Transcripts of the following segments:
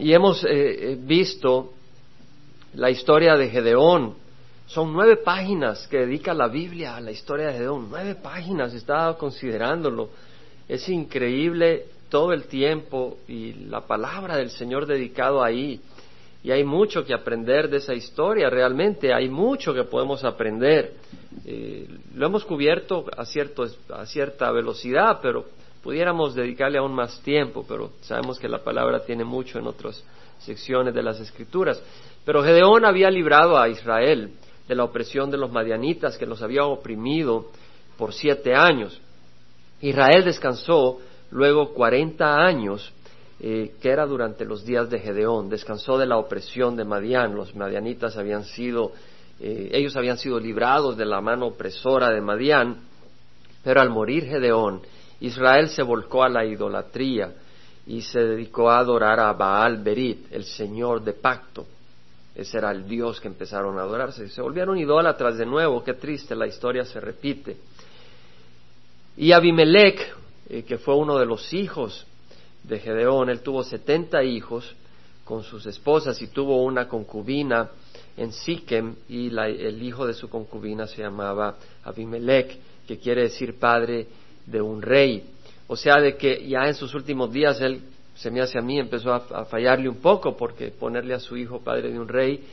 Y hemos eh, visto la historia de Gedeón. Son nueve páginas que dedica la Biblia a la historia de Gedeón. Nueve páginas, estaba considerándolo. Es increíble todo el tiempo y la palabra del Señor dedicado ahí. Y hay mucho que aprender de esa historia, realmente hay mucho que podemos aprender. Eh, lo hemos cubierto a, cierto, a cierta velocidad, pero pudiéramos dedicarle aún más tiempo, pero sabemos que la palabra tiene mucho en otras secciones de las Escrituras. Pero Gedeón había librado a Israel de la opresión de los madianitas que los había oprimido por siete años. Israel descansó luego cuarenta años eh, que era durante los días de Gedeón, descansó de la opresión de Madián, los madianitas habían sido, eh, ellos habían sido librados de la mano opresora de Madián, pero al morir Gedeón, Israel se volcó a la idolatría y se dedicó a adorar a Baal Berit, el Señor de pacto. Ese era el Dios que empezaron a adorarse. Se volvieron idólatras de nuevo, qué triste, la historia se repite. Y Abimelech, eh, que fue uno de los hijos de Gedeón, él tuvo setenta hijos con sus esposas y tuvo una concubina en Siquem y el hijo de su concubina se llamaba Abimelech, que quiere decir padre de un rey. O sea, de que ya en sus últimos días él, se me hace a mí, empezó a fallarle un poco porque ponerle a su hijo padre de un rey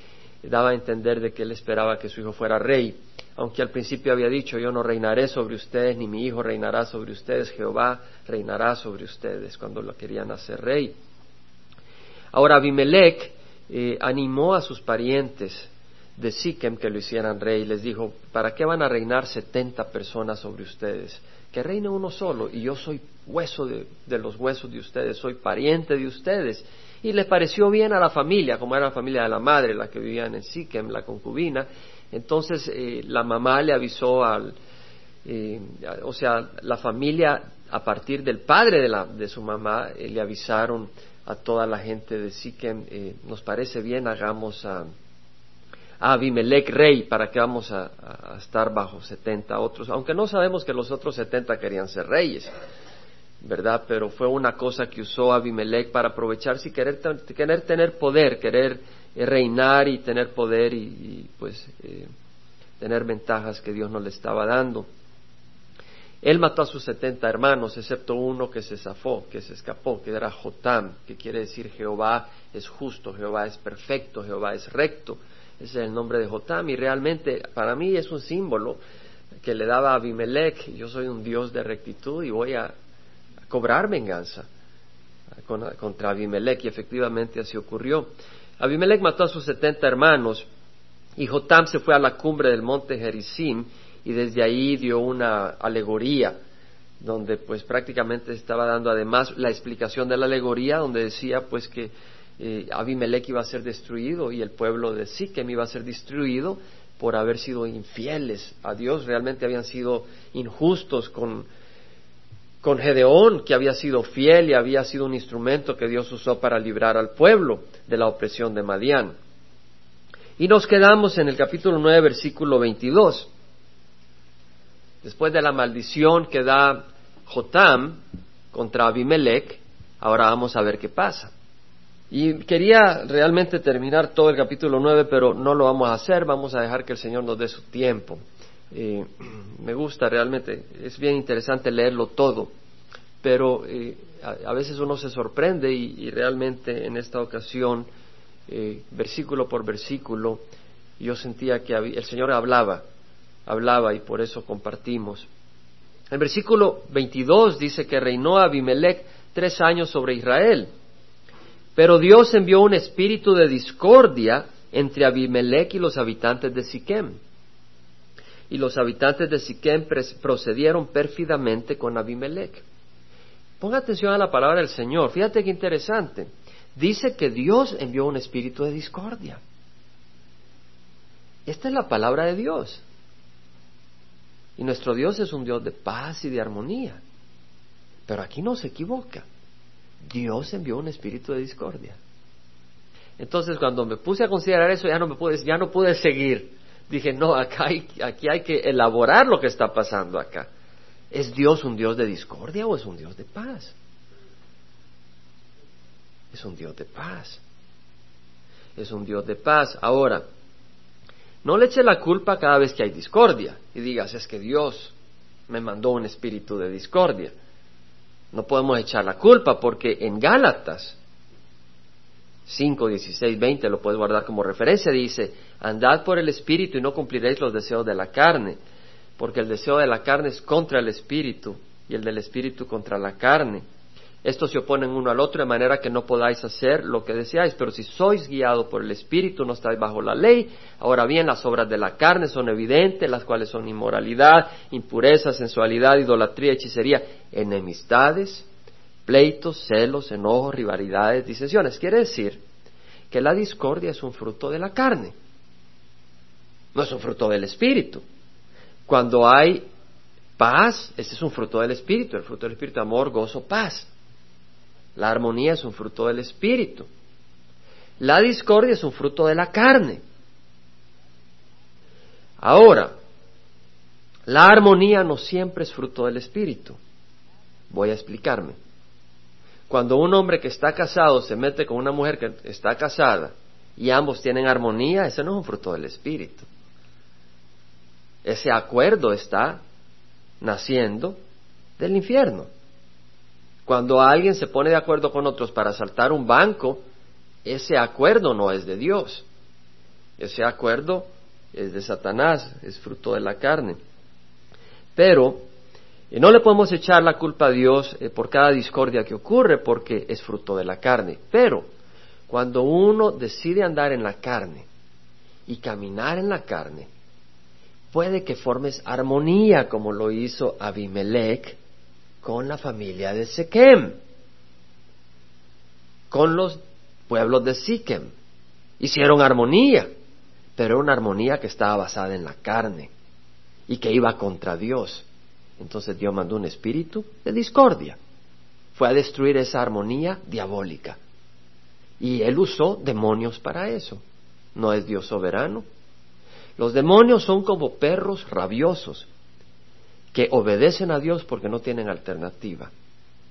daba a entender de que él esperaba que su hijo fuera rey aunque al principio había dicho, yo no reinaré sobre ustedes, ni mi hijo reinará sobre ustedes, Jehová reinará sobre ustedes, cuando lo querían hacer rey. Ahora Abimelech eh, animó a sus parientes de Siquem que lo hicieran rey, les dijo, ¿para qué van a reinar setenta personas sobre ustedes? Que reine uno solo, y yo soy hueso de, los huesos de ustedes, soy pariente de ustedes. Y les pareció bien a la familia, como era la familia de la madre, la que vivían en Siquem, la concubina, entonces eh, la mamá le avisó al, eh, o sea, la familia a partir del padre de, la, de su mamá eh, le avisaron a toda la gente de Siquem, nos parece bien, hagamos a, Abimelech rey, para que vamos a, estar bajo setenta otros, aunque no sabemos que los otros setenta querían ser reyes, ¿verdad? Pero fue una cosa que usó Abimelech para aprovecharse y querer, querer tener poder, querer eh, reinar y tener poder y, pues eh, tener ventajas que Dios no le estaba dando. Él mató a sus setenta hermanos, excepto uno que se zafó, que se escapó, que era Jotam, que quiere decir Jehová es justo, Jehová es perfecto, Jehová es recto. Ese es el nombre de Jotam y realmente para mí es un símbolo que le daba a Abimelech, yo soy un Dios de rectitud y voy a, cobrar venganza contra Abimelech y efectivamente así ocurrió. Abimelech mató a sus setenta hermanos y Jotam se fue a la cumbre del monte Gerizim y desde ahí dio una alegoría donde pues prácticamente estaba dando además la explicación de la alegoría donde decía pues que eh, Abimelech iba a ser destruido y el pueblo de Siquem iba a ser destruido por haber sido infieles a Dios, realmente habían sido injustos con con Gedeón, que había sido fiel y había sido un instrumento que Dios usó para librar al pueblo de la opresión de Madián. Y nos quedamos en el capítulo 9, versículo 22. Después de la maldición que da Jotam contra Abimelech, ahora vamos a ver qué pasa. Y quería realmente terminar todo el capítulo 9, pero no lo vamos a hacer, vamos a dejar que el Señor nos dé su tiempo. Eh, me gusta realmente, es bien interesante leerlo todo, pero eh, a, veces uno se sorprende y, realmente en esta ocasión, eh, versículo por versículo, yo sentía que el Señor hablaba, hablaba y por eso compartimos. El versículo 22 dice que reinó Abimelech tres años sobre Israel, pero Dios envió un espíritu de discordia entre Abimelech y los habitantes de Siquem y los habitantes de Siquem procedieron pérfidamente con Abimelech. Ponga atención a la palabra del Señor. Fíjate qué interesante. Dice que Dios envió un espíritu de discordia. Esta es la palabra de Dios. Y nuestro Dios es un Dios de paz y de armonía. Pero aquí no se equivoca. Dios envió un espíritu de discordia. Entonces, cuando me puse a considerar eso, ya no me pude, ya no pude seguir dije, no, acá hay, aquí hay que elaborar lo que está pasando acá. ¿Es Dios un Dios de discordia o es un Dios de paz? es un Dios de paz. Es un Dios de paz. Ahora, no le eche la culpa cada vez que hay discordia y digas, es que Dios me mandó un espíritu de discordia. No podemos echar la culpa porque en Gálatas 5, 16, 20, lo puedes guardar como referencia, dice, andad por el espíritu y no cumpliréis los deseos de la carne, porque el deseo de la carne es contra el espíritu y el del espíritu contra la carne. Estos se oponen uno al otro de manera que no podáis hacer lo que deseáis, pero si sois guiados por el Espíritu no estáis bajo la ley. Ahora bien, las obras de la carne son evidentes, las cuales son inmoralidad, impureza, sensualidad, idolatría, hechicería, enemistades, pleitos, celos, enojos, rivalidades, disensiones. Quiere decir que la discordia es un fruto de la carne, no es un fruto del Espíritu. Cuando hay paz, ese es un fruto del Espíritu, el fruto del Espíritu, amor, gozo, paz. La armonía es un fruto del espíritu. La discordia es un fruto de la carne. Ahora, la armonía no siempre es fruto del espíritu. Voy a explicarme. Cuando un hombre que está casado se mete con una mujer que está casada y ambos tienen armonía, ese no es un fruto del espíritu. Ese acuerdo está naciendo del infierno. Cuando alguien se pone de acuerdo con otros para asaltar un banco, ese acuerdo no es de Dios. Ese acuerdo es de Satanás, es fruto de la carne. Pero eh, no le podemos echar la culpa a Dios eh, por cada discordia que ocurre porque es fruto de la carne. Pero cuando uno decide andar en la carne y caminar en la carne, puede que formes armonía como lo hizo Abimelech con la familia de Sequem, con los pueblos de Siquem. Hicieron armonía, pero una armonía que estaba basada en la carne y que iba contra Dios. Entonces Dios mandó un espíritu de discordia. Fue a destruir esa armonía diabólica. Y él usó demonios para eso. ¿No es Dios soberano? Los demonios son como perros rabiosos que obedecen a Dios porque no tienen alternativa,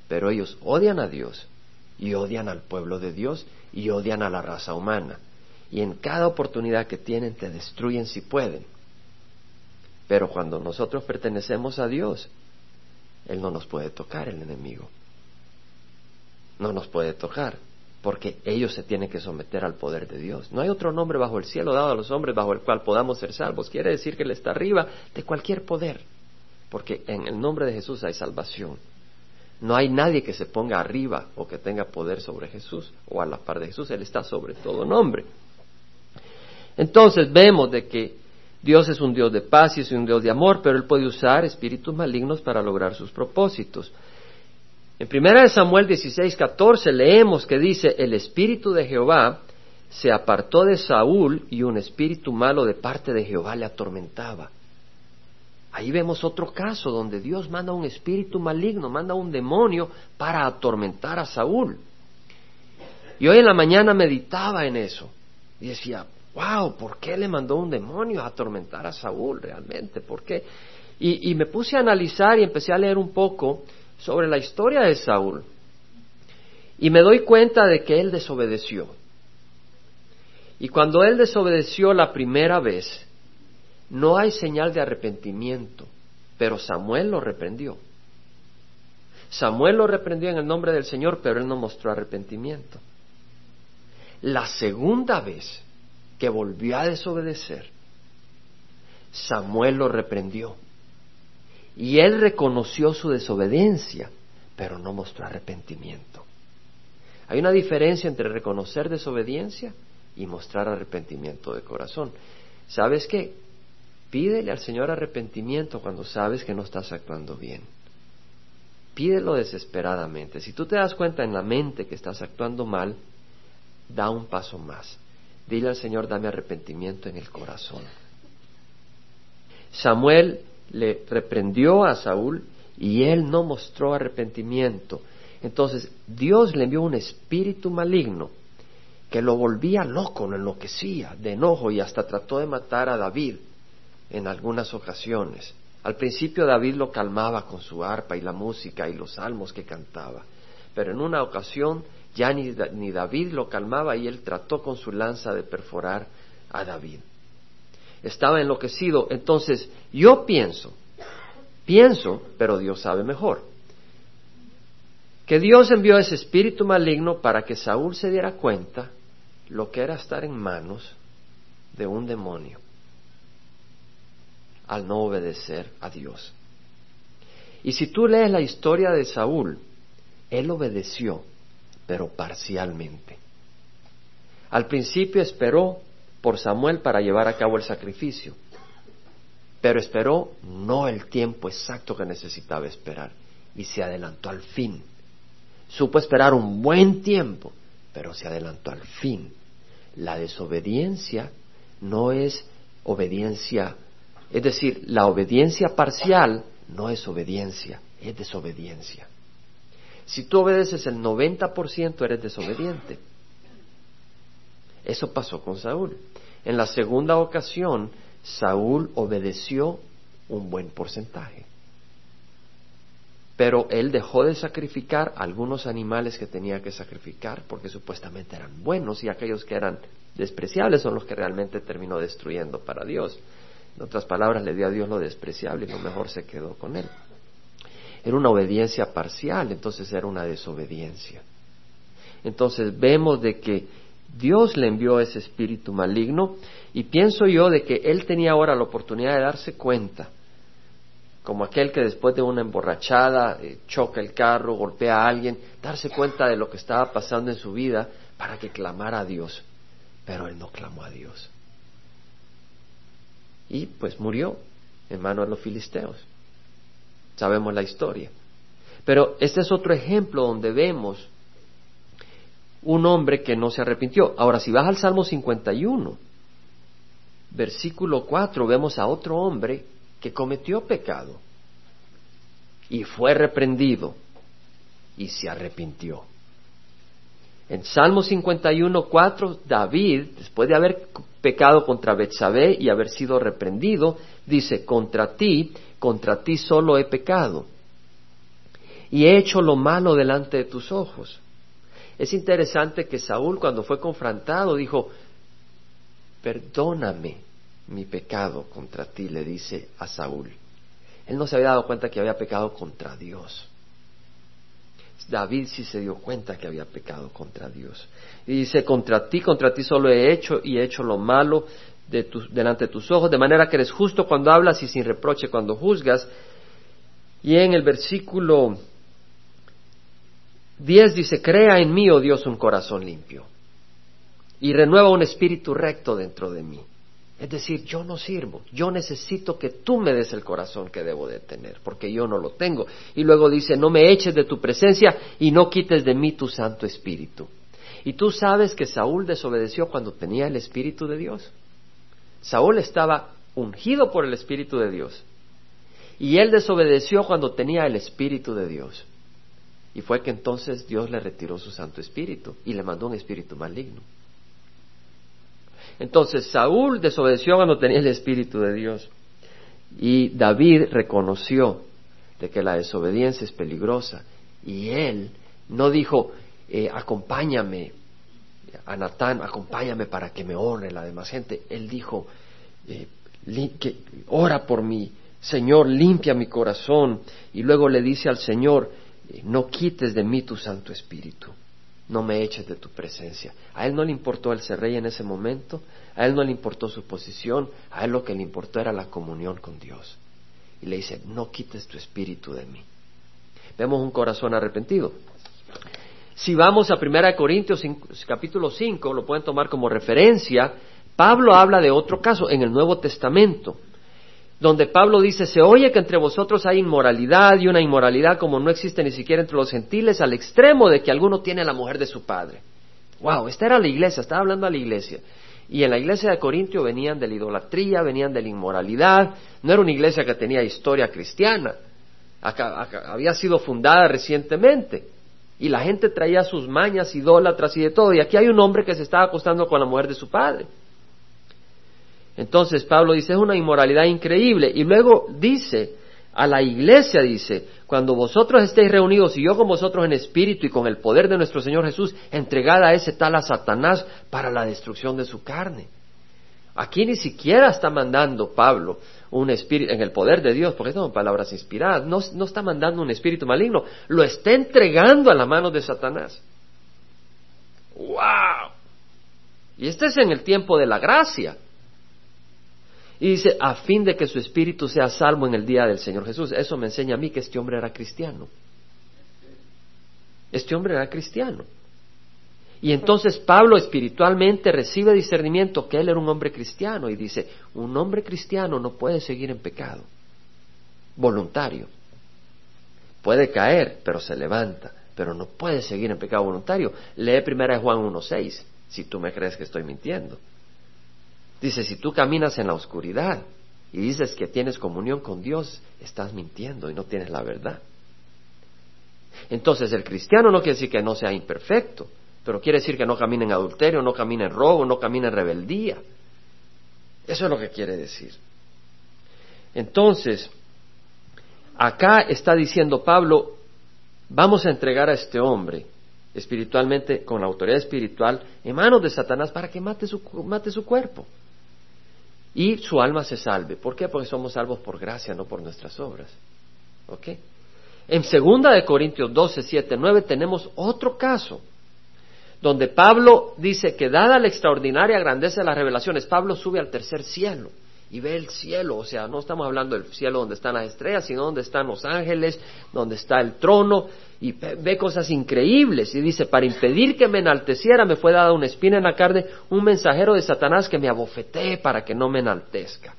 pero ellos odian a Dios y odian al pueblo de Dios y odian a la raza humana. Y en cada oportunidad que tienen te destruyen si pueden. Pero cuando nosotros pertenecemos a Dios, Él no nos puede tocar el enemigo. No nos puede tocar, porque ellos se tienen que someter al poder de Dios. No hay otro nombre bajo el cielo dado a los hombres bajo el cual podamos ser salvos. Quiere decir que Él está arriba de cualquier poder porque en el nombre de Jesús hay salvación. No hay nadie que se ponga arriba o que tenga poder sobre Jesús o a la par de Jesús, Él está sobre todo nombre. Entonces vemos de que Dios es un Dios de paz y es un Dios de amor, pero Él puede usar espíritus malignos para lograr sus propósitos. En 1 Samuel 16, 14 leemos que dice, el espíritu de Jehová se apartó de Saúl y un espíritu malo de parte de Jehová le atormentaba. Ahí vemos otro caso donde Dios manda un espíritu maligno, manda un demonio para atormentar a Saúl. Y hoy en la mañana meditaba en eso y decía, wow, ¿por qué le mandó un demonio a atormentar a Saúl realmente? ¿Por qué? Y, y me puse a analizar y empecé a leer un poco sobre la historia de Saúl. Y me doy cuenta de que él desobedeció. Y cuando él desobedeció la primera vez, no hay señal de arrepentimiento, pero Samuel lo reprendió. Samuel lo reprendió en el nombre del Señor, pero él no mostró arrepentimiento. La segunda vez que volvió a desobedecer, Samuel lo reprendió. Y él reconoció su desobediencia, pero no mostró arrepentimiento. Hay una diferencia entre reconocer desobediencia y mostrar arrepentimiento de corazón. ¿Sabes qué? Pídele al Señor arrepentimiento cuando sabes que no estás actuando bien. Pídelo desesperadamente. Si tú te das cuenta en la mente que estás actuando mal, da un paso más. Dile al Señor, dame arrepentimiento en el corazón. Samuel le reprendió a Saúl y él no mostró arrepentimiento. Entonces Dios le envió un espíritu maligno que lo volvía loco, lo enloquecía de enojo y hasta trató de matar a David en algunas ocasiones. Al principio David lo calmaba con su arpa y la música y los salmos que cantaba, pero en una ocasión Ya ni, ni David lo calmaba y él trató con su lanza de perforar a David. Estaba enloquecido. Entonces, yo pienso, pienso, pero Dios sabe mejor, que Dios envió ese espíritu maligno para que Saúl se diera cuenta lo que era estar en manos de un demonio al no obedecer a Dios. Y si tú lees la historia de Saúl, él obedeció, pero parcialmente. Al principio esperó por Samuel para llevar a cabo el sacrificio, pero esperó no el tiempo exacto que necesitaba esperar y se adelantó al fin. Supo esperar un buen tiempo, pero se adelantó al fin. La desobediencia no es obediencia, es decir, la obediencia parcial no es obediencia, es desobediencia. Si tú obedeces el 90% eres desobediente. Eso pasó con Saúl. En la segunda ocasión, Saúl obedeció un buen porcentaje. Pero él dejó de sacrificar algunos animales que tenía que sacrificar porque supuestamente eran buenos y aquellos que eran despreciables son los que realmente terminó destruyendo para Dios. En otras palabras, le dio a Dios lo despreciable y lo mejor se quedó con él. Era una obediencia parcial, entonces era una desobediencia. Entonces vemos de que Dios le envió ese espíritu maligno y pienso yo de que él tenía ahora la oportunidad de darse cuenta, como aquel que después de una emborrachada eh, choca el carro, golpea a alguien, darse cuenta de lo que estaba pasando en su vida para que clamara a Dios. Pero él no clamó a Dios y pues murió en manos de los filisteos. Sabemos la historia. Pero este es otro ejemplo donde vemos un hombre que no se arrepintió. Ahora, si vas al Salmo 51, versículo 4, vemos a otro hombre que cometió pecado y fue reprendido y se arrepintió. En Salmo 51, 4, David, después de haber pecado contra Betsabé y haber sido reprendido, dice, contra ti, contra ti solo he pecado y he hecho lo malo delante de tus ojos. Es interesante que Saúl cuando fue confrontado dijo, perdóname mi pecado contra ti, le dice a Saúl. Él no se había dado cuenta que había pecado contra Dios. David sí se dio cuenta que había pecado contra Dios. Y dice, contra ti, contra ti solo he hecho y he hecho lo malo delante de tus ojos, de manera que eres justo cuando hablas y sin reproche cuando juzgas. Y en el versículo 10 dice, crea en mí, oh Dios, un corazón limpio y renueva un espíritu recto dentro de mí. Es decir, yo no sirvo, yo necesito que tú me des el corazón que debo de tener, porque yo no lo tengo. Y luego dice, no me eches de tu presencia y no quites de mí tu Santo Espíritu. Y tú sabes que Saúl desobedeció cuando tenía el Espíritu de Dios. Saúl estaba ungido por el Espíritu de Dios. Y él desobedeció cuando tenía el Espíritu de Dios. Y fue que entonces Dios le retiró su Santo Espíritu y le mandó un espíritu maligno. Entonces Saúl desobedeció cuando tenía el Espíritu de Dios. Y David reconoció de que la desobediencia es peligrosa. Y él no dijo, eh, acompáñame, a Natán, acompáñame para que me honre la demás gente. Él dijo, eh, que, ora por mí, Señor, limpia mi corazón. Y luego le dice al Señor, eh, no quites de mí tu Santo Espíritu no me eches de tu presencia. A él no le importó el ser rey en ese momento, a él no le importó su posición, a él lo que le importó era la comunión con Dios. Y le dice, no quites tu espíritu de mí. Vemos un corazón arrepentido. Si vamos a 1 Corintios capítulo 5, lo pueden tomar como referencia, Pablo habla de otro caso en el Nuevo Testamento donde Pablo dice, se oye que entre vosotros hay inmoralidad y una inmoralidad como no existe ni siquiera entre los gentiles, al extremo de que alguno tiene la mujer de su padre. Wow, esta era la iglesia, estaba hablando a la iglesia. Y en la iglesia de Corintio venían de la idolatría, venían de la inmoralidad, no era una iglesia que tenía historia cristiana, había sido fundada recientemente. Y la gente traía sus mañas idólatras y de todo. Y aquí hay un hombre que se estaba acostando con la mujer de su padre. Entonces Pablo dice, es una inmoralidad increíble. Y luego dice, a la iglesia dice, cuando vosotros estéis reunidos y yo con vosotros en espíritu y con el poder de nuestro Señor Jesús, entregada a ese tal a Satanás para la destrucción de su carne. Aquí ni siquiera está mandando Pablo un espíritu en el poder de Dios, porque son palabras inspiradas, no, no está mandando un espíritu maligno, lo está entregando a la mano de Satanás. ¡Wow! Y este es en el tiempo de la gracia. Y dice, a fin de que su espíritu sea salvo en el día del Señor Jesús. Eso me enseña a mí que este hombre era cristiano. Este hombre era cristiano. Y entonces Pablo espiritualmente recibe discernimiento que él era un hombre cristiano y dice, un hombre cristiano no puede seguir en pecado, voluntario. Puede caer, pero se levanta, pero no puede seguir en pecado voluntario. Lee primera Juan 1.6, si tú me crees que estoy mintiendo. Dice, si tú caminas en la oscuridad y dices que tienes comunión con Dios, estás mintiendo y no tienes la verdad. Entonces el cristiano no quiere decir que no sea imperfecto, pero quiere decir que no camine en adulterio, no camine en robo, no camine en rebeldía. Eso es lo que quiere decir. Entonces, acá está diciendo Pablo, vamos a entregar a este hombre espiritualmente, con la autoridad espiritual, en manos de Satanás para que mate su, mate su cuerpo y su alma se salve. ¿Por qué? Porque somos salvos por gracia, no por nuestras obras. ¿Ok? En segunda de Corintios 12, 7, 9 tenemos otro caso donde Pablo dice que dada la extraordinaria grandeza de las revelaciones, Pablo sube al tercer cielo y ve el cielo, o sea, no estamos hablando del cielo donde están las estrellas, sino donde están los ángeles, donde está el trono, y ve cosas increíbles. Y dice, para impedir que me enalteciera, me fue dada una espina en la carne, un mensajero de Satanás que me abofetee para que no me enaltezca.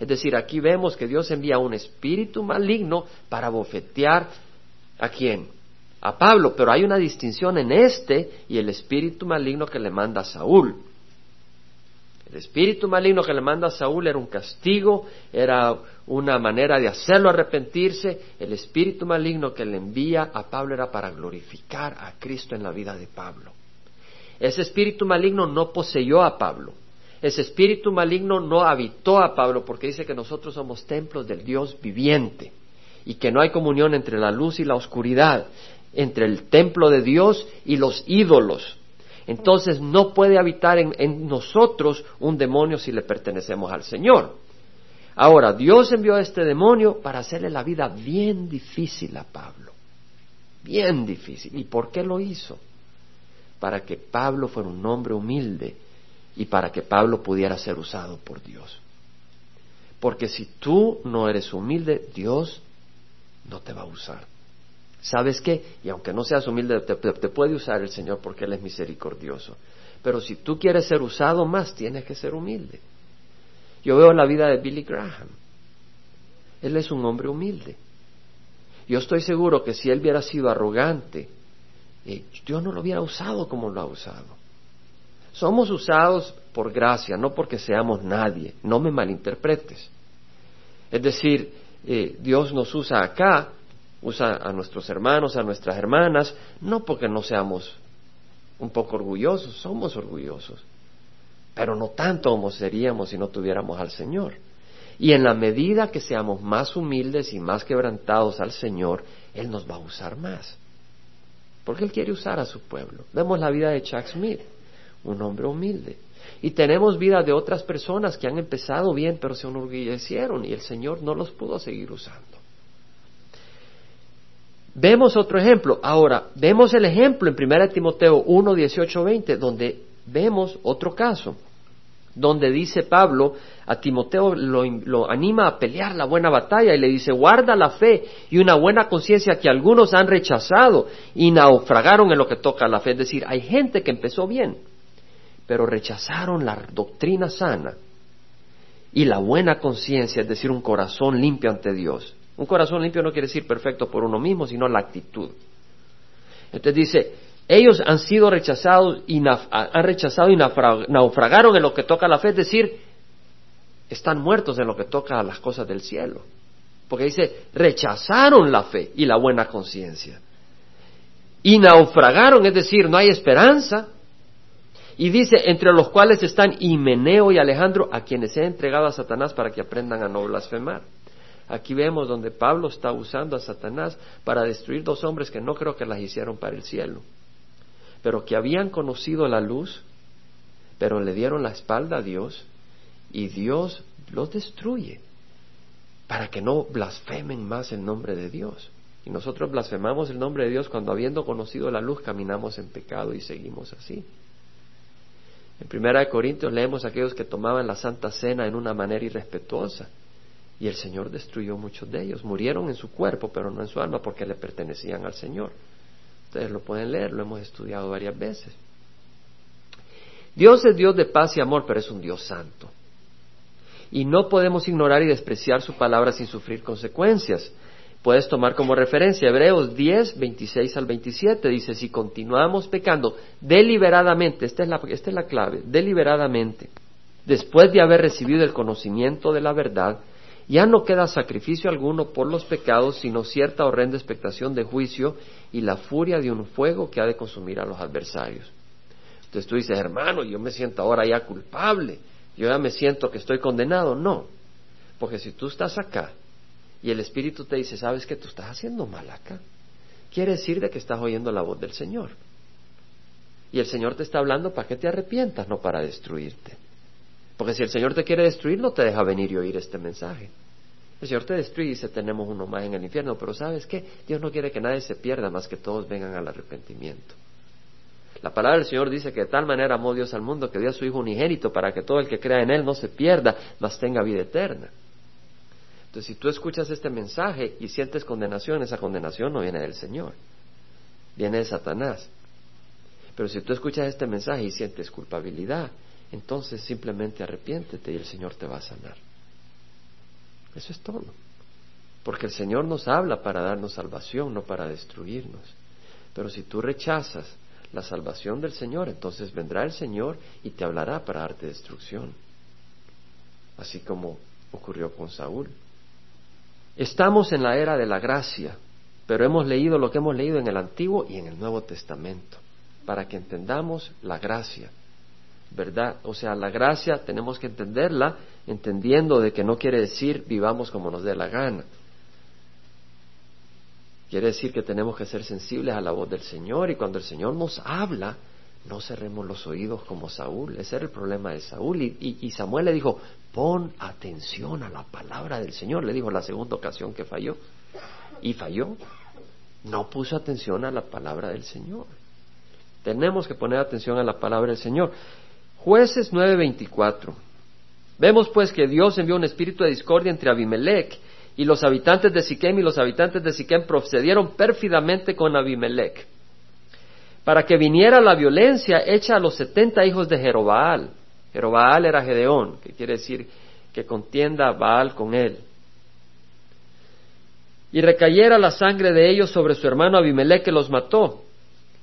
Es decir, aquí vemos que Dios envía un espíritu maligno para bofetear a quién? A Pablo, pero hay una distinción en este y el espíritu maligno que le manda a Saúl. El espíritu maligno que le manda a Saúl era un castigo, era una manera de hacerlo arrepentirse. El espíritu maligno que le envía a Pablo era para glorificar a Cristo en la vida de Pablo. Ese espíritu maligno no poseyó a Pablo. Ese espíritu maligno no habitó a Pablo porque dice que nosotros somos templos del Dios viviente y que no hay comunión entre la luz y la oscuridad, entre el templo de Dios y los ídolos entonces no puede habitar en, nosotros un demonio si le pertenecemos al Señor. Ahora, Dios envió a este demonio para hacerle la vida bien difícil a Pablo. Bien difícil. ¿Y por qué lo hizo? Para que Pablo fuera un hombre humilde y para que Pablo pudiera ser usado por Dios. Porque si tú no eres humilde, Dios no te va a usar. ¿Sabes qué? Y aunque no seas humilde, te, puede usar el Señor porque Él es misericordioso. Pero si tú quieres ser usado más, tienes que ser humilde. Yo veo la vida de Billy Graham. Él es un hombre humilde. Yo estoy seguro que si él hubiera sido arrogante, eh, Dios no lo hubiera usado como lo ha usado. Somos usados por gracia, no porque seamos nadie. No me malinterpretes. Es decir, eh, Dios nos usa acá usa a nuestros hermanos, a nuestras hermanas, no porque no seamos un poco orgullosos, somos orgullosos, pero no tanto como seríamos si no tuviéramos al Señor. Y en la medida que seamos más humildes y más quebrantados al Señor, Él nos va a usar más. Porque Él quiere usar a su pueblo. Vemos la vida de Chuck Smith, un hombre humilde. Y tenemos vida de otras personas que han empezado bien, pero se enorgullecieron y el Señor no los pudo seguir usando. Vemos otro ejemplo. Ahora, vemos el ejemplo en 1 Timoteo 1, 18, 20, donde vemos otro caso, donde dice Pablo a Timoteo lo, lo, anima a pelear la buena batalla y le dice, guarda la fe y una buena conciencia que algunos han rechazado y naufragaron en lo que toca a la fe. Es decir, hay gente que empezó bien, pero rechazaron la doctrina sana y la buena conciencia, es decir, un corazón limpio ante Dios. Un corazón limpio no quiere decir perfecto por uno mismo, sino la actitud. Entonces dice, ellos han sido rechazados y han rechazado y naufragaron en lo que toca a la fe, es decir, están muertos en lo que toca a las cosas del cielo. Porque dice, rechazaron la fe y la buena conciencia. Y naufragaron, es decir, no hay esperanza. Y dice, entre los cuales están Himeneo y Alejandro, a quienes he entregado a Satanás para que aprendan a no blasfemar. Aquí vemos donde Pablo está usando a Satanás para destruir dos hombres que no creo que las hicieron para el cielo, pero que habían conocido la luz, pero le dieron la espalda a Dios y Dios los destruye para que no blasfemen más el nombre de Dios. Y nosotros blasfemamos el nombre de Dios cuando habiendo conocido la luz caminamos en pecado y seguimos así. En Primera de Corintios leemos a aquellos que tomaban la Santa Cena en una manera irrespetuosa y el Señor destruyó muchos de ellos. Murieron en su cuerpo, pero no en su alma porque le pertenecían al Señor. Ustedes lo pueden leer, lo hemos estudiado varias veces. Dios es Dios de paz y amor, pero es un Dios santo. Y no podemos ignorar y despreciar su palabra sin sufrir consecuencias. Puedes tomar como referencia Hebreos 10, 26 al 27. Dice, si continuamos pecando deliberadamente, esta es la, esta es la clave, deliberadamente, después de haber recibido el conocimiento de la verdad, ya no queda sacrificio alguno por los pecados, sino cierta horrenda expectación de juicio y la furia de un fuego que ha de consumir a los adversarios. Entonces tú dices, hermano, yo me siento ahora ya culpable, yo ya me siento que estoy condenado. No, porque si tú estás acá y el Espíritu te dice, ¿sabes que tú estás haciendo mal acá? Quiere decir de que estás oyendo la voz del Señor. Y el Señor te está hablando para que te arrepientas, no para destruirte. Porque si el Señor te quiere destruir, no te deja venir y oír este mensaje. El Señor te destruye y dice, tenemos uno más en el infierno. Pero ¿sabes qué? Dios no quiere que nadie se pierda, más que todos vengan al arrepentimiento. La palabra del Señor dice que de tal manera amó Dios al mundo que dio a su Hijo unigénito para que todo el que crea en Él no se pierda, mas tenga vida eterna. Entonces, si tú escuchas este mensaje y sientes condenación, esa condenación no viene del Señor, viene de Satanás. Pero si tú escuchas este mensaje y sientes culpabilidad, entonces simplemente arrepiéntete y el Señor te va a sanar. Eso es todo. Porque el Señor nos habla para darnos salvación, no para destruirnos. Pero si tú rechazas la salvación del Señor, entonces vendrá el Señor y te hablará para darte destrucción. Así como ocurrió con Saúl. Estamos en la era de la gracia, pero hemos leído lo que hemos leído en el Antiguo y en el Nuevo Testamento, para que entendamos la gracia, ¿verdad? O sea, la gracia tenemos que entenderla entendiendo de que no quiere decir vivamos como nos dé la gana. Quiere decir que tenemos que ser sensibles a la voz del Señor y cuando el Señor nos habla, no cerremos los oídos como Saúl. Ese era el problema de Saúl. Y, Samuel le dijo, pon atención a la palabra del Señor. Le dijo la segunda ocasión que falló. Y falló. No puso atención a la palabra del Señor. Tenemos que poner atención a la palabra del Señor. Jueces 9:24. Vemos pues que Dios envió un espíritu de discordia entre Abimelech y los habitantes de Siquem y los habitantes de Siquem procedieron pérfidamente con Abimelech para que viniera la violencia hecha a los setenta hijos de Jerobaal. Jerobaal era Gedeón, que quiere decir que contienda Baal con él. Y recayera la sangre de ellos sobre su hermano Abimelech que los mató,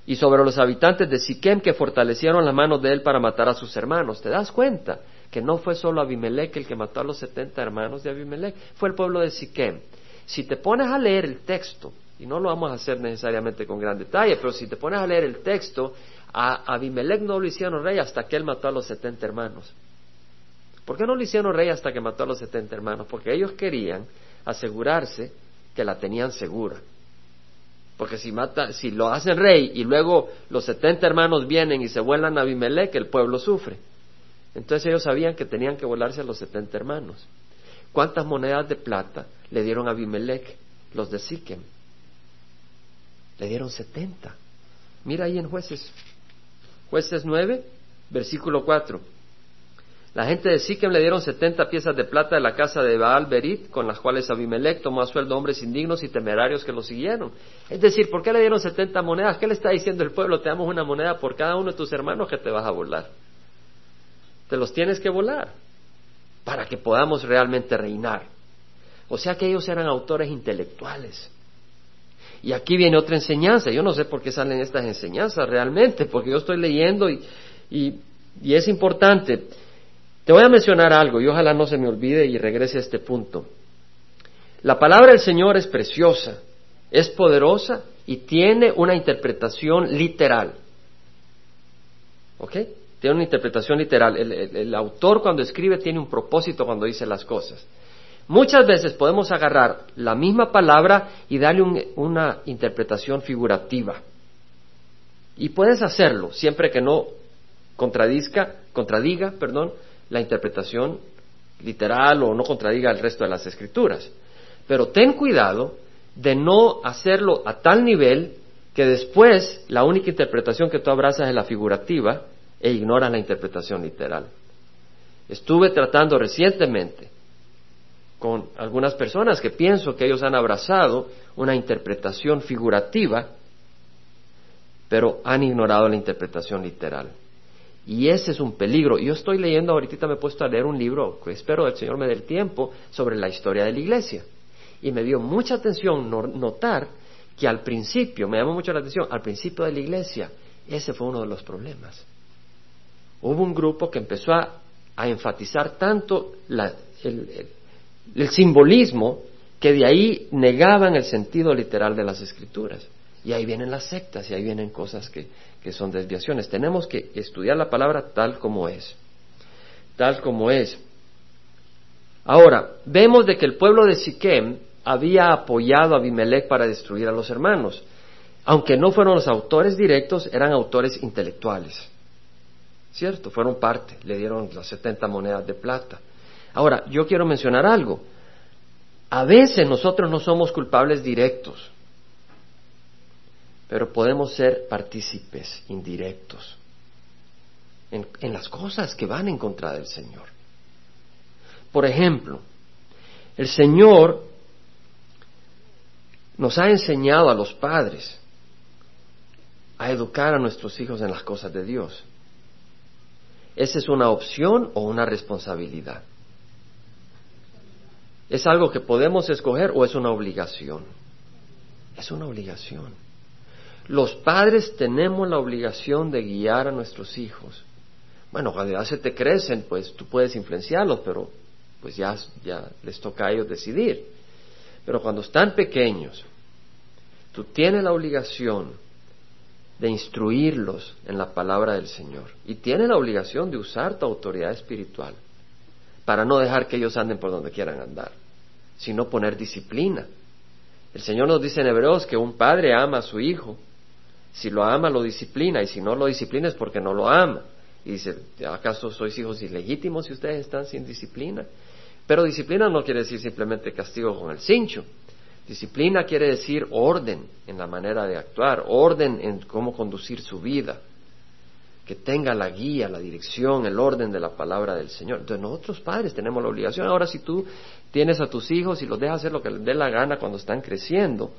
y sobre los habitantes de Siquem que fortalecieron la mano de él para matar a sus hermanos. ¿Te das cuenta? Que no fue solo Abimelech el que mató a los setenta hermanos de Abimelech, fue el pueblo de Siquem. Si te pones a leer el texto, y no lo vamos a hacer necesariamente con gran detalle, pero si te pones a leer el texto, a Abimelech no lo hicieron rey hasta que él mató a los setenta hermanos. ¿Por qué no lo hicieron rey hasta que mató a los setenta hermanos? Porque ellos querían asegurarse que la tenían segura. Porque si, mata, si lo hacen rey y luego los setenta hermanos vienen y se vuelan a Abimelech, el pueblo sufre. Entonces ellos sabían que tenían que volarse a los setenta hermanos. ¿Cuántas monedas de plata le dieron a Abimelech los de Siquem? Le dieron setenta. Mira ahí en jueces. Jueces nueve, versículo cuatro. La gente de Siquem le dieron setenta piezas de plata de la casa de Baal Berit, con las cuales Abimelech tomó a sueldo hombres indignos y temerarios que lo siguieron. Es decir, ¿por qué le dieron setenta monedas? ¿Qué le está diciendo el pueblo? Te damos una moneda por cada uno de tus hermanos que te vas a volar. Te los tienes que volar para que podamos realmente reinar. O sea que ellos eran autores intelectuales. Y aquí viene otra enseñanza. Yo no sé por qué salen estas enseñanzas realmente, porque yo estoy leyendo y, y, es importante. Te voy a mencionar algo y ojalá no se me olvide y regrese a este punto. La palabra del Señor es preciosa, es poderosa y tiene una interpretación literal. ¿Ok? Tiene una interpretación literal. el, autor cuando escribe tiene un propósito cuando dice las cosas. Muchas veces podemos agarrar la misma palabra y darle una interpretación figurativa. Y puedes hacerlo siempre que no contradizca, contradiga, perdón, la interpretación literal o no contradiga el resto de las escrituras. Pero ten cuidado de no hacerlo a tal nivel que después la única interpretación que tú abrazas es la figurativa e ignoras la interpretación literal. Estuve tratando recientemente con algunas personas que pienso que ellos han abrazado una interpretación figurativa, pero han ignorado la interpretación literal. Y ese es un peligro. Yo estoy leyendo, ahorita me he puesto a leer un libro, que espero el Señor me dé el tiempo, sobre la historia de la iglesia. Y me dio mucha atención notar que al principio, me llamó mucho la atención, al principio de la iglesia, ese fue uno de los problemas. Hubo un grupo que empezó a, enfatizar tanto el simbolismo que de ahí negaban el sentido literal de las escrituras. Y ahí vienen las sectas y ahí vienen cosas que, que son desviaciones. Tenemos que estudiar la palabra tal como es. Tal como es. Ahora, vemos de que el pueblo de Siquem había apoyado a Abimelech para destruir a los hermanos. Aunque no fueron los autores directos, eran autores intelectuales. ¿Cierto? Fueron parte, le dieron las 70 monedas de plata. Ahora, yo quiero mencionar algo. A veces nosotros no somos culpables directos pero podemos ser partícipes indirectos en, las cosas que van en contra del Señor. Por ejemplo, el Señor nos ha enseñado a los padres a educar a nuestros hijos en las cosas de Dios. ¿Esa es una opción o una responsabilidad? ¿Es algo que podemos escoger o es una obligación? Es una obligación. Los padres tenemos la obligación de guiar a nuestros hijos. Bueno, cuando ya se te crecen, pues tú puedes influenciarlos, pero pues ya, ya les toca a ellos decidir. Pero cuando están pequeños, tú tienes la obligación de instruirlos en la palabra del Señor. Y tienes la obligación de usar tu autoridad espiritual para no dejar que ellos anden por donde quieran andar, sino poner disciplina. El Señor nos dice en Hebreos que un padre ama a su hijo si lo ama, lo disciplina, y si no lo disciplina es porque no lo ama. Y dice, ¿acaso sois hijos ilegítimos si ustedes están sin disciplina? Pero disciplina no quiere decir simplemente castigo con el cincho. Disciplina quiere decir orden en la manera de actuar, orden en cómo conducir su vida, que tenga la guía, la dirección, el orden de la palabra del Señor. Entonces nosotros padres tenemos la obligación. Ahora si tú tienes a tus hijos y los dejas hacer lo que les dé la gana cuando están creciendo,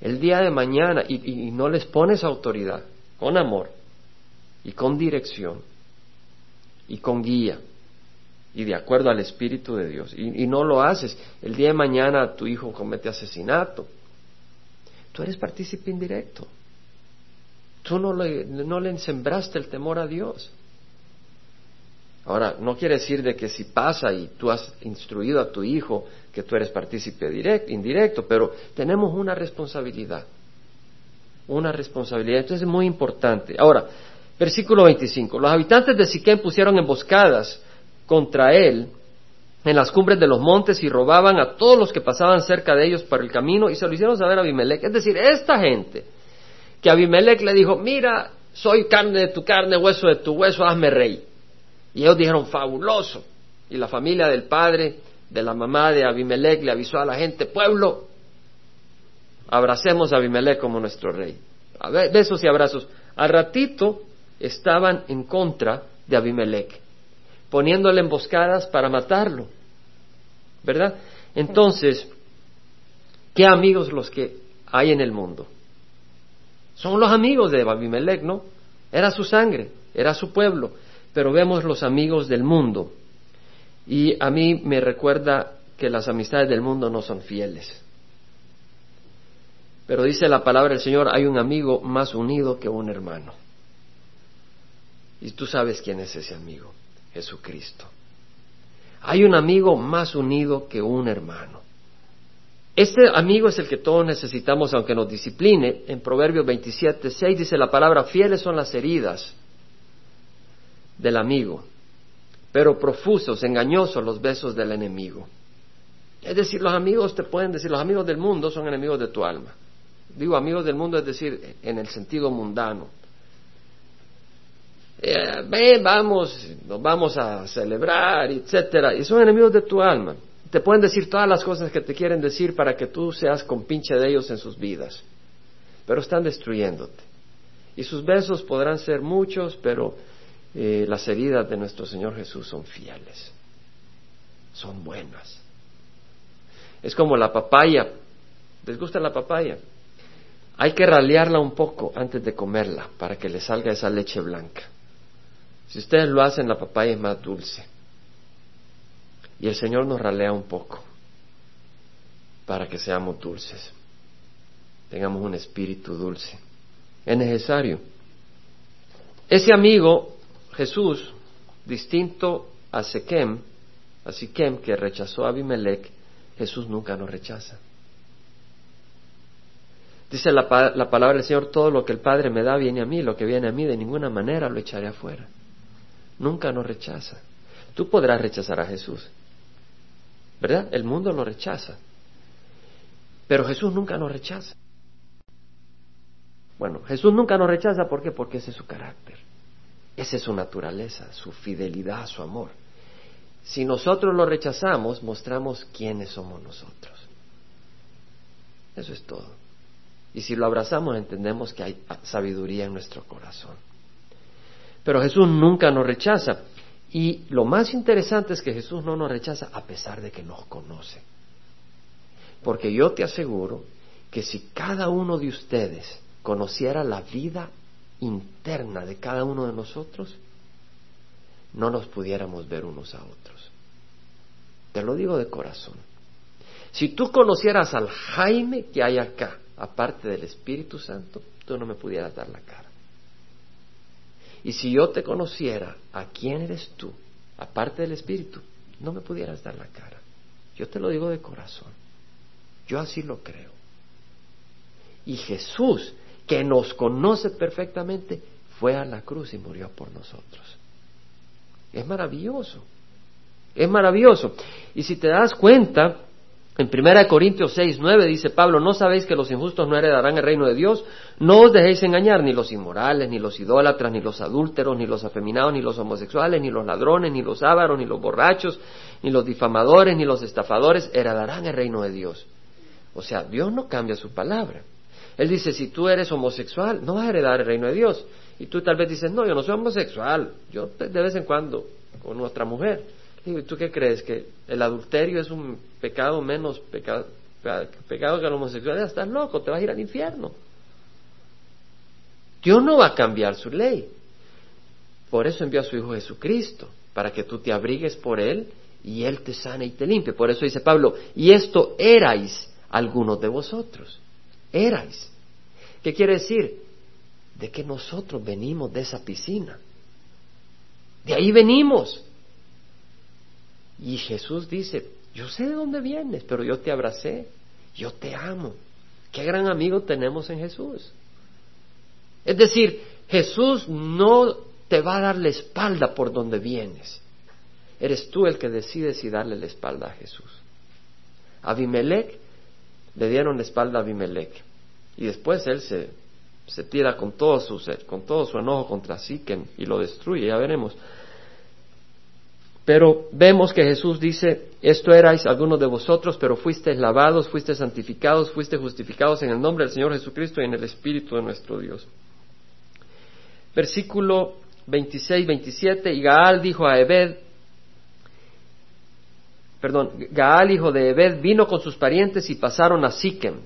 el día de mañana y, no les pones autoridad, con amor y con dirección y con guía y de acuerdo al Espíritu de Dios y, no lo haces, el día de mañana tu hijo comete asesinato, tú eres partícipe indirecto. Tú no le, no le sembraste el temor a Dios. Ahora, no quiere decir de que si pasa y tú has instruido a tu hijo que tú eres partícipe directo, indirecto, pero tenemos una responsabilidad. Una responsabilidad. Entonces es muy importante. Ahora, versículo 25. Los habitantes de Siquem pusieron emboscadas contra él en las cumbres de los montes y robaban a todos los que pasaban cerca de ellos por el camino y se lo hicieron saber a Abimelech. Es decir, esta gente que Abimelech le dijo, mira, soy carne de tu carne, hueso de tu hueso, hazme rey. Y ellos dijeron, fabuloso. Y la familia del padre, de la mamá de Abimelech, le avisó a la gente, pueblo, abracemos a Abimelech como nuestro rey. Besos y abrazos. Al ratito estaban en contra de Abimelech, poniéndole emboscadas para matarlo. ¿Verdad? Entonces, ¿qué amigos los que hay en el mundo? Son los amigos de Abimelech, ¿no? Era su sangre, era su pueblo pero vemos los amigos del mundo. Y a mí me recuerda que las amistades del mundo no son fieles. Pero dice la palabra del Señor, hay un amigo más unido que un hermano. Y tú sabes quién es ese amigo, Jesucristo. Hay un amigo más unido que un hermano. Este amigo es el que todos necesitamos, aunque nos discipline. En Proverbios 27, 6 dice la palabra, fieles son las heridas del amigo, pero profusos, engañosos los besos del enemigo. Es decir, los amigos te pueden decir, los amigos del mundo son enemigos de tu alma. Digo amigos del mundo es decir, en el sentido mundano. Eh, ven, vamos, nos vamos a celebrar, etcétera, y son enemigos de tu alma. Te pueden decir todas las cosas que te quieren decir para que tú seas compinche de ellos en sus vidas, pero están destruyéndote. Y sus besos podrán ser muchos, pero eh, las heridas de nuestro Señor Jesús son fieles, son buenas. Es como la papaya. ¿Les gusta la papaya? Hay que ralearla un poco antes de comerla para que le salga esa leche blanca. Si ustedes lo hacen, la papaya es más dulce. Y el Señor nos ralea un poco para que seamos dulces, tengamos un espíritu dulce. Es necesario. Ese amigo, Jesús, distinto a Sequem, a Siquem, que rechazó a Abimelech, Jesús nunca nos rechaza. Dice la, la, palabra del Señor, todo lo que el Padre me da viene a mí, lo que viene a mí de ninguna manera lo echaré afuera. Nunca nos rechaza. Tú podrás rechazar a Jesús, ¿verdad? El mundo lo rechaza. Pero Jesús nunca nos rechaza. Bueno, Jesús nunca nos rechaza, ¿por qué? Porque ese es su carácter. Esa es su naturaleza, su fidelidad, su amor. Si nosotros lo rechazamos, mostramos quiénes somos nosotros. Eso es todo. Y si lo abrazamos, entendemos que hay sabiduría en nuestro corazón. Pero Jesús nunca nos rechaza. Y lo más interesante es que Jesús no nos rechaza a pesar de que nos conoce. Porque yo te aseguro que si cada uno de ustedes conociera la vida interna de cada uno de nosotros, no nos pudiéramos ver unos a otros. Te lo digo de corazón. Si tú conocieras al Jaime que hay acá, aparte del Espíritu Santo, tú no me pudieras dar la cara. Y si yo te conociera a quién eres tú, aparte del Espíritu, no me pudieras dar la cara. Yo te lo digo de corazón. Yo así lo creo. Y Jesús, que nos conoce perfectamente, fue a la cruz y murió por nosotros. Es maravilloso. Es maravilloso. Y si te das cuenta, en 1 Corintios 6, 9 dice Pablo, ¿no sabéis que los injustos no heredarán el reino de Dios? No os dejéis engañar, ni los inmorales, ni los idólatras, ni los adúlteros, ni los afeminados, ni los homosexuales, ni los ladrones, ni los ávaros, ni los borrachos, ni los difamadores, ni los estafadores heredarán el reino de Dios. O sea, Dios no cambia su palabra. Él dice, si tú eres homosexual, no vas a heredar el reino de Dios. Y tú tal vez dices, no, yo no soy homosexual, yo de vez en cuando con nuestra mujer. Digo, ¿y tú qué crees? ¿Que el adulterio es un pecado menos pecado, pecado que la homosexualidad? Estás loco, te vas a ir al infierno. Dios no va a cambiar su ley. Por eso envió a su Hijo Jesucristo, para que tú te abrigues por Él y Él te sane y te limpie. Por eso dice Pablo, y esto erais algunos de vosotros. Erais. ¿Qué quiere decir? de que nosotros venimos de esa piscina. De ahí venimos. Y Jesús dice, yo sé de dónde vienes, pero yo te abracé, yo te amo. Qué gran amigo tenemos en Jesús. Es decir, Jesús no te va a dar la espalda por donde vienes. Eres tú el que decides si darle la espalda a Jesús. Abimelech le dieron la espalda a Abimelech. Y después él se se tira con todo su, con todo su enojo contra Siquem y lo destruye, ya veremos. Pero vemos que Jesús dice, esto erais algunos de vosotros, pero fuisteis lavados, fuisteis santificados, fuisteis justificados en el nombre del Señor Jesucristo y en el Espíritu de nuestro Dios. Versículo 26, 27, y Gaal dijo a Ebed, perdón, Gaal hijo de Ebed vino con sus parientes y pasaron a Siquem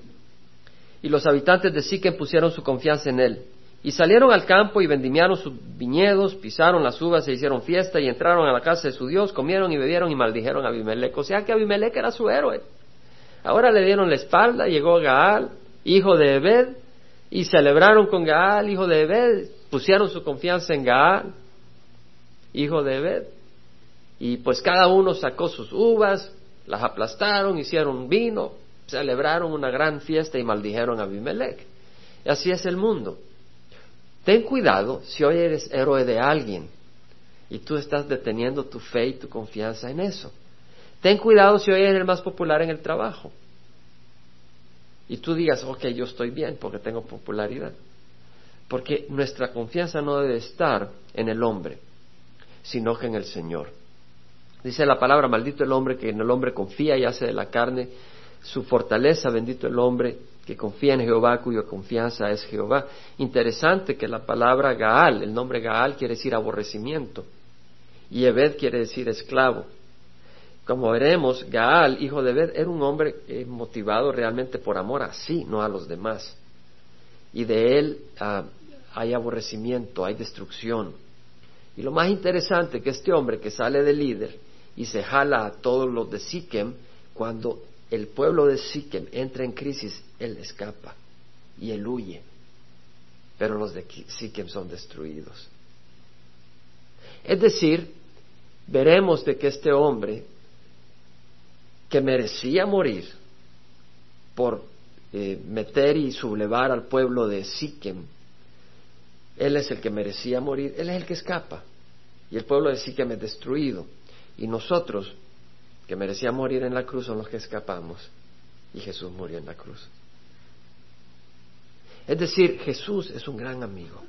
y los habitantes de Siquem pusieron su confianza en él. Y salieron al campo y vendimiaron sus viñedos, pisaron las uvas, se hicieron fiesta y entraron a la casa de su Dios, comieron y bebieron y maldijeron a Abimelech. O sea que Abimelech era su héroe. Ahora le dieron la espalda, llegó Gaal, hijo de Ebed, y celebraron con Gaal, hijo de Ebed, pusieron su confianza en Gaal, hijo de Ebed. Y pues cada uno sacó sus uvas, las aplastaron, hicieron vino, celebraron una gran fiesta y maldijeron a Abimelech. Y así es el mundo. Ten cuidado si hoy eres héroe de alguien y tú estás deteniendo tu fe y tu confianza en eso. Ten cuidado si hoy eres el más popular en el trabajo. Y tú digas, ok, yo estoy bien porque tengo popularidad. Porque nuestra confianza no debe estar en el hombre, sino que en el Señor. Dice la palabra, maldito el hombre que en el hombre confía y hace de la carne su fortaleza, bendito el hombre que confía en Jehová, cuya confianza es Jehová. Interesante que la palabra Gaal, el nombre Gaal quiere decir aborrecimiento, y Ebed quiere decir esclavo. Como veremos, Gaal, hijo de Ebed, era un hombre eh, motivado realmente por amor a sí, no a los demás. Y de él ah, hay aborrecimiento, hay destrucción. Y lo más interesante que este hombre que sale de líder y se jala a todos los de Siquem, cuando el pueblo de Siquem entra en crisis, él escapa y él huye. Pero los de Siquem son destruidos. Es decir, veremos de que este hombre que merecía morir por eh, meter y sublevar al pueblo de Siquem, él es el que merecía morir, él es el que escapa. Y el pueblo de Siquem es destruido. Y nosotros, que merecíamos morir en la cruz, son los que escapamos. Y Jesús murió en la cruz. Es decir, Jesús es un gran amigo.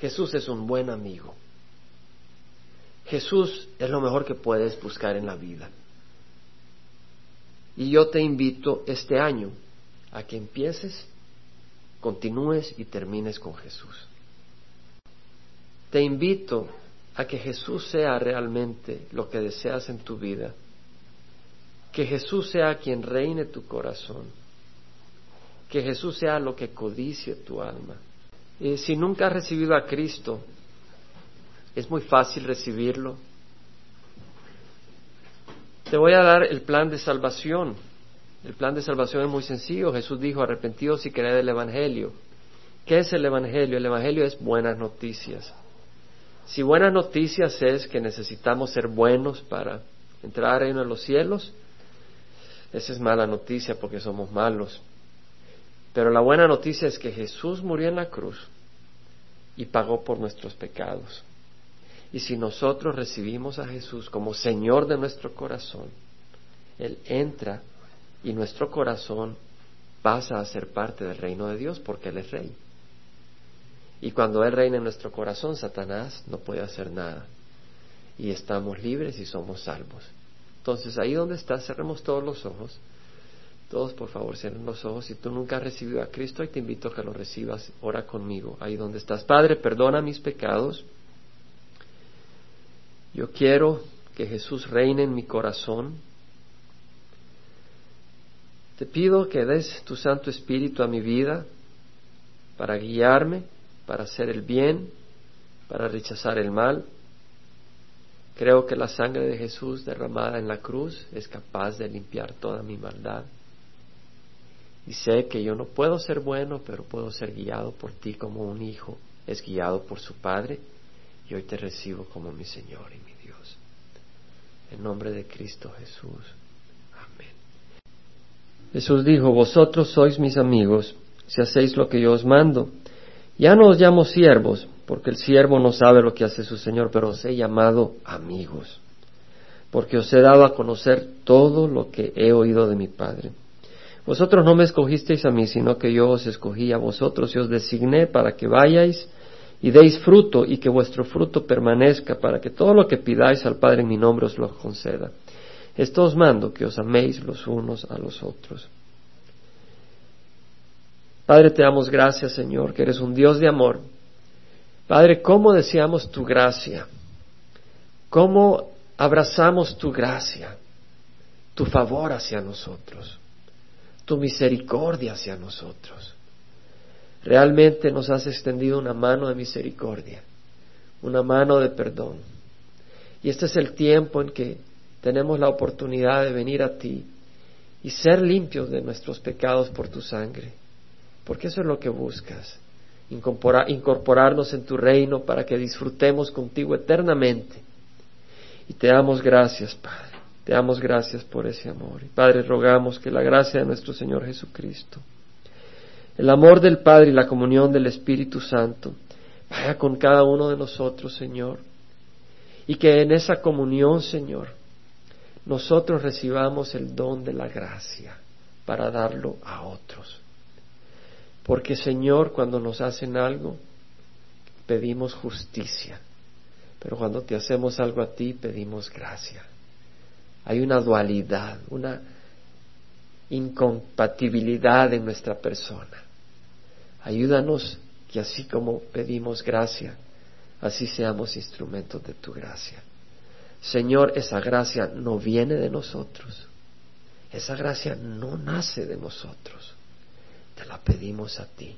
Jesús es un buen amigo. Jesús es lo mejor que puedes buscar en la vida. Y yo te invito este año a que empieces, continúes y termines con Jesús. Te invito a que Jesús sea realmente lo que deseas en tu vida, que Jesús sea quien reine tu corazón, que Jesús sea lo que codicie tu alma. Y si nunca has recibido a Cristo, es muy fácil recibirlo. Te voy a dar el plan de salvación. El plan de salvación es muy sencillo. Jesús dijo, arrepentidos y creed el Evangelio. ¿Qué es el Evangelio? El Evangelio es buenas noticias. Si buenas noticias es que necesitamos ser buenos para entrar al reino de los cielos, esa es mala noticia porque somos malos. Pero la buena noticia es que Jesús murió en la cruz y pagó por nuestros pecados. Y si nosotros recibimos a Jesús como Señor de nuestro corazón, Él entra y nuestro corazón pasa a ser parte del reino de Dios porque Él es Rey. Y cuando Él reina en nuestro corazón, Satanás no puede hacer nada. Y estamos libres y somos salvos. Entonces, ahí donde estás, cerremos todos los ojos. Todos, por favor, cierren los ojos. Si tú nunca has recibido a Cristo, y te invito a que lo recibas. Ora conmigo, ahí donde estás. Padre, perdona mis pecados. Yo quiero que Jesús reine en mi corazón. Te pido que des tu Santo Espíritu a mi vida para guiarme para hacer el bien, para rechazar el mal. Creo que la sangre de Jesús derramada en la cruz es capaz de limpiar toda mi maldad. Y sé que yo no puedo ser bueno, pero puedo ser guiado por ti como un hijo es guiado por su Padre. Y hoy te recibo como mi Señor y mi Dios. En nombre de Cristo Jesús. Amén. Jesús dijo, vosotros sois mis amigos si hacéis lo que yo os mando. Ya no os llamo siervos, porque el siervo no sabe lo que hace su Señor, pero os he llamado amigos, porque os he dado a conocer todo lo que he oído de mi Padre. Vosotros no me escogisteis a mí, sino que yo os escogí a vosotros y os designé para que vayáis y deis fruto y que vuestro fruto permanezca, para que todo lo que pidáis al Padre en mi nombre os lo conceda. Esto os mando, que os améis los unos a los otros. Padre, te damos gracias, Señor, que eres un Dios de amor. Padre, ¿cómo deseamos tu gracia? ¿Cómo abrazamos tu gracia, tu favor hacia nosotros, tu misericordia hacia nosotros? Realmente nos has extendido una mano de misericordia, una mano de perdón. Y este es el tiempo en que tenemos la oportunidad de venir a ti y ser limpios de nuestros pecados por tu sangre porque eso es lo que buscas, incorporarnos en tu reino para que disfrutemos contigo eternamente. Y te damos gracias, Padre, te damos gracias por ese amor. Padre, rogamos que la gracia de nuestro Señor Jesucristo, el amor del Padre y la comunión del Espíritu Santo vaya con cada uno de nosotros, Señor, y que en esa comunión, Señor, nosotros recibamos el don de la gracia para darlo a otros. Porque Señor, cuando nos hacen algo, pedimos justicia, pero cuando te hacemos algo a ti, pedimos gracia. Hay una dualidad, una incompatibilidad en nuestra persona. Ayúdanos que así como pedimos gracia, así seamos instrumentos de tu gracia. Señor, esa gracia no viene de nosotros. Esa gracia no nace de nosotros. Te la pedimos a ti.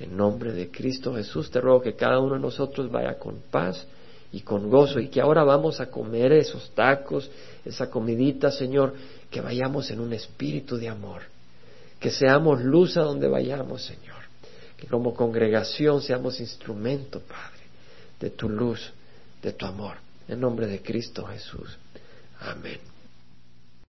En nombre de Cristo Jesús te ruego que cada uno de nosotros vaya con paz y con gozo y que ahora vamos a comer esos tacos, esa comidita, Señor, que vayamos en un espíritu de amor, que seamos luz a donde vayamos, Señor, que como congregación seamos instrumento, Padre, de tu luz, de tu amor. En nombre de Cristo Jesús. Amén.